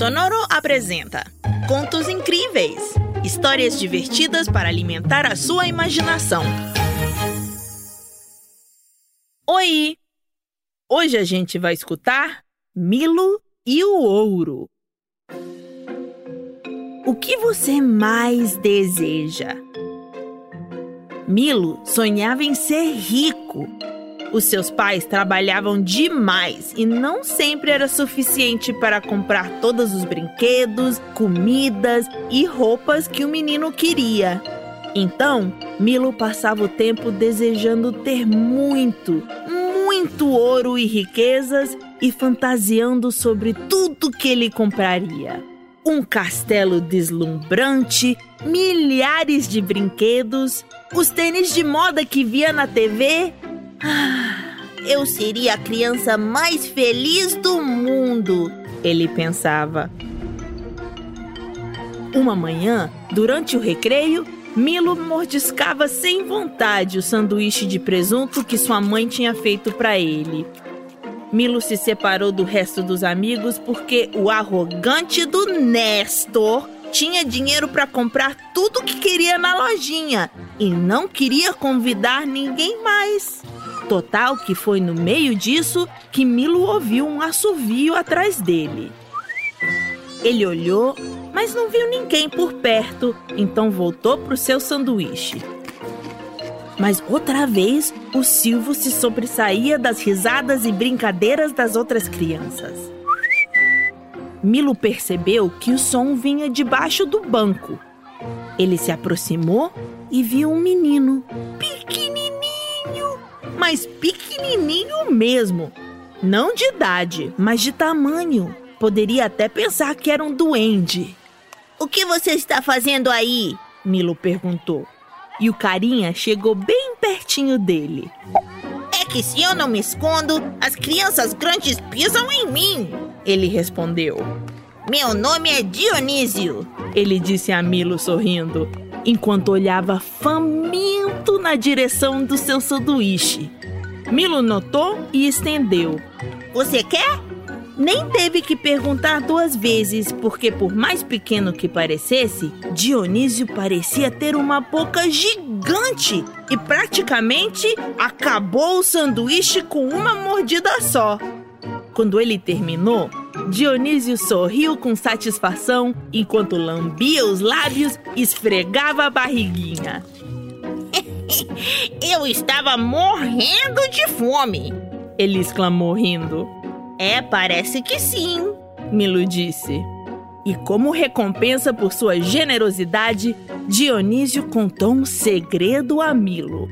Sonoro apresenta Contos Incríveis histórias divertidas para alimentar a sua imaginação. Oi! Hoje a gente vai escutar Milo e o Ouro. O que você mais deseja? Milo sonhava em ser rico os seus pais trabalhavam demais e não sempre era suficiente para comprar todos os brinquedos, comidas e roupas que o menino queria. Então, Milo passava o tempo desejando ter muito, muito ouro e riquezas e fantasiando sobre tudo que ele compraria. Um castelo deslumbrante, milhares de brinquedos, os tênis de moda que via na TV ah, eu seria a criança mais feliz do mundo, ele pensava. Uma manhã, durante o recreio, Milo mordiscava sem vontade o sanduíche de presunto que sua mãe tinha feito para ele. Milo se separou do resto dos amigos porque o arrogante do Nestor tinha dinheiro para comprar tudo que queria na lojinha e não queria convidar ninguém mais. Total que foi no meio disso que Milo ouviu um assovio atrás dele. Ele olhou, mas não viu ninguém por perto, então voltou para o seu sanduíche. Mas outra vez, o Silvo se sobressaía das risadas e brincadeiras das outras crianças. Milo percebeu que o som vinha debaixo do banco. Ele se aproximou e viu um menino mas pequenininho mesmo. Não de idade, mas de tamanho. Poderia até pensar que era um duende. O que você está fazendo aí? Milo perguntou. E o carinha chegou bem pertinho dele. É que se eu não me escondo, as crianças grandes pisam em mim, ele respondeu. Meu nome é Dionísio, ele disse a Milo sorrindo enquanto olhava faminto na direção do seu sanduíche. Milo notou e estendeu. Você quer? Nem teve que perguntar duas vezes, porque por mais pequeno que parecesse, Dionísio parecia ter uma boca gigante e praticamente acabou o sanduíche com uma mordida só. Quando ele terminou, Dionísio sorriu com satisfação enquanto lambia os lábios e esfregava a barriguinha. Eu estava morrendo de fome, ele exclamou rindo. É, parece que sim, Milo disse. E como recompensa por sua generosidade, Dionísio contou um segredo a Milo.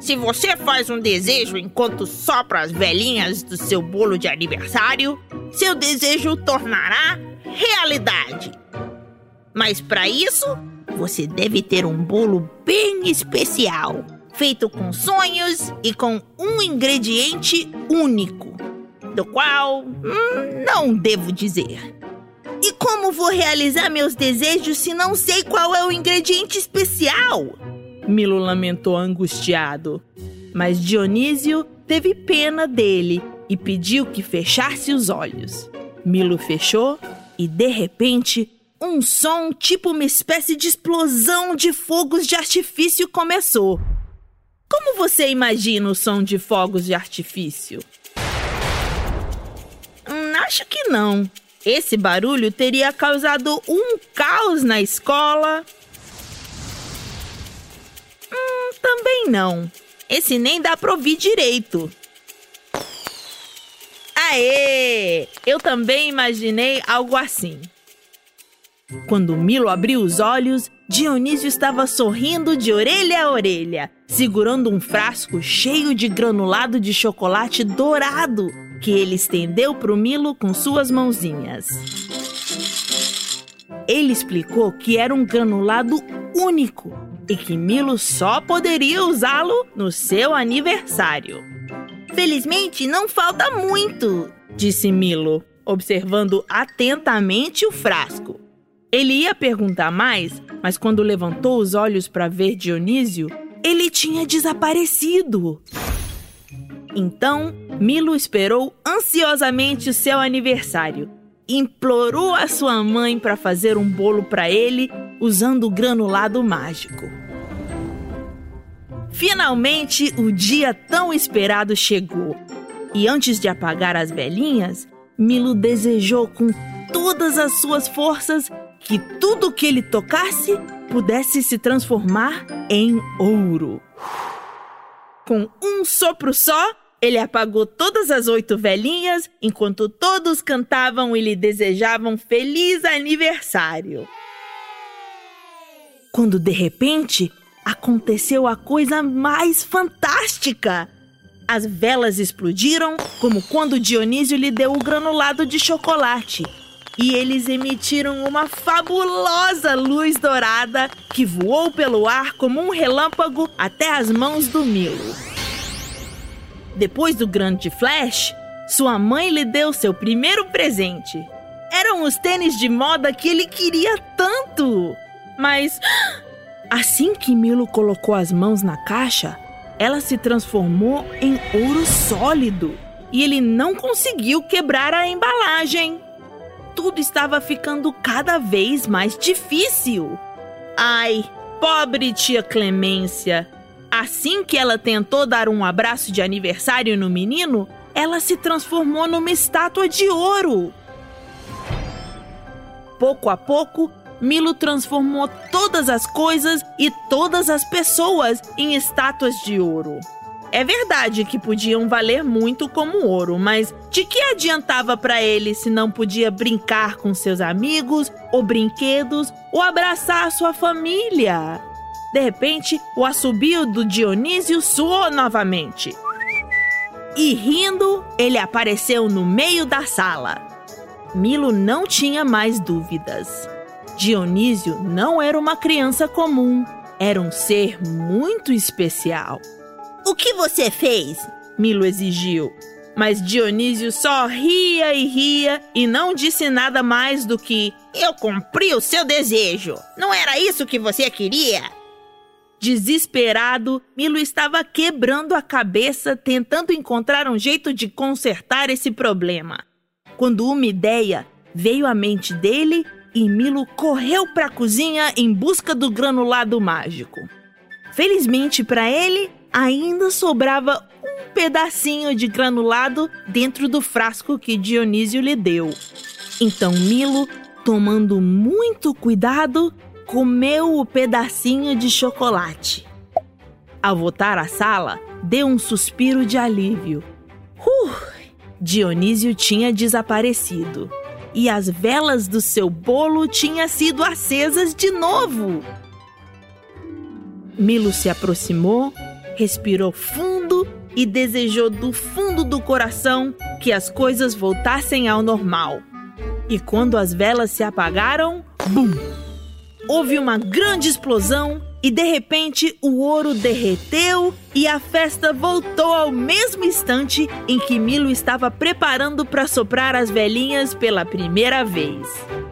Se você faz um desejo enquanto sopra as velhinhas do seu bolo de aniversário, seu desejo tornará realidade. Mas para isso, você deve ter um bolo bem especial, feito com sonhos e com um ingrediente único, do qual hum, não devo dizer. E como vou realizar meus desejos se não sei qual é o ingrediente especial? Milo lamentou angustiado. Mas Dionísio teve pena dele e pediu que fechasse os olhos. Milo fechou e, de repente, um som tipo uma espécie de explosão de fogos de artifício começou. Como você imagina o som de fogos de artifício? Hum, acho que não. Esse barulho teria causado um caos na escola, também não. Esse nem dá pra ouvir direito. Aê! Eu também imaginei algo assim. Quando Milo abriu os olhos, Dionísio estava sorrindo de orelha a orelha, segurando um frasco cheio de granulado de chocolate dourado que ele estendeu para o Milo com suas mãozinhas. Ele explicou que era um granulado único e que Milo só poderia usá-lo no seu aniversário. Felizmente, não falta muito, disse Milo, observando atentamente o frasco. Ele ia perguntar mais, mas quando levantou os olhos para ver Dionísio, ele tinha desaparecido. Então, Milo esperou ansiosamente o seu aniversário implorou a sua mãe para fazer um bolo para ele usando o granulado mágico. Finalmente, o dia tão esperado chegou. E antes de apagar as velhinhas, Milo desejou com todas as suas forças que tudo que ele tocasse pudesse se transformar em ouro. Com um sopro só, ele apagou todas as oito velhinhas enquanto todos cantavam e lhe desejavam feliz aniversário. Quando de repente aconteceu a coisa mais fantástica. As velas explodiram, como quando Dionísio lhe deu o granulado de chocolate e eles emitiram uma fabulosa luz dourada que voou pelo ar como um relâmpago até as mãos do Milo. Depois do grande flash, sua mãe lhe deu seu primeiro presente. Eram os tênis de moda que ele queria tanto. Mas assim que Milo colocou as mãos na caixa, ela se transformou em ouro sólido e ele não conseguiu quebrar a embalagem tudo estava ficando cada vez mais difícil. Ai, pobre tia Clemência! Assim que ela tentou dar um abraço de aniversário no menino, ela se transformou numa estátua de ouro. Pouco a pouco, Milo transformou todas as coisas e todas as pessoas em estátuas de ouro. É verdade que podiam valer muito como ouro, mas de que adiantava para ele se não podia brincar com seus amigos, ou brinquedos, ou abraçar sua família? De repente, o assobio do Dionísio soou novamente. E rindo, ele apareceu no meio da sala. Milo não tinha mais dúvidas. Dionísio não era uma criança comum, era um ser muito especial. O que você fez? Milo exigiu. Mas Dionísio só ria e ria e não disse nada mais do que: Eu cumpri o seu desejo. Não era isso que você queria? Desesperado, Milo estava quebrando a cabeça tentando encontrar um jeito de consertar esse problema. Quando uma ideia veio à mente dele e Milo correu para a cozinha em busca do granulado mágico. Felizmente para ele, ainda sobrava um pedacinho de granulado dentro do frasco que Dionísio lhe deu. Então Milo, tomando muito cuidado, comeu o pedacinho de chocolate. Ao voltar à sala, deu um suspiro de alívio. Uh! Dionísio tinha desaparecido e as velas do seu bolo tinham sido acesas de novo. Milo se aproximou respirou fundo e desejou do fundo do coração que as coisas voltassem ao normal. E quando as velas se apagaram, bum! Houve uma grande explosão e de repente o ouro derreteu e a festa voltou ao mesmo instante em que Milo estava preparando para soprar as velhinhas pela primeira vez.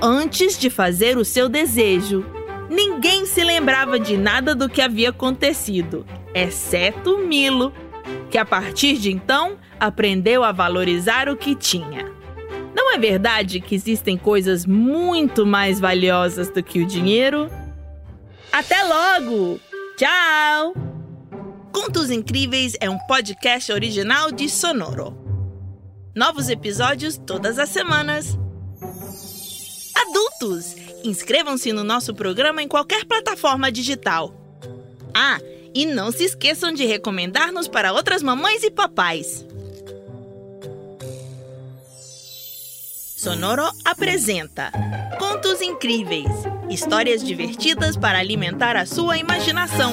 Antes de fazer o seu desejo, ninguém se lembrava de nada do que havia acontecido exceto Milo, que a partir de então aprendeu a valorizar o que tinha. Não é verdade que existem coisas muito mais valiosas do que o dinheiro? Até logo! Tchau! Contos Incríveis é um podcast original de Sonoro. Novos episódios todas as semanas. Adultos, inscrevam-se no nosso programa em qualquer plataforma digital. Ah, e não se esqueçam de recomendar-nos para outras mamães e papais. Sonoro apresenta Contos Incríveis histórias divertidas para alimentar a sua imaginação.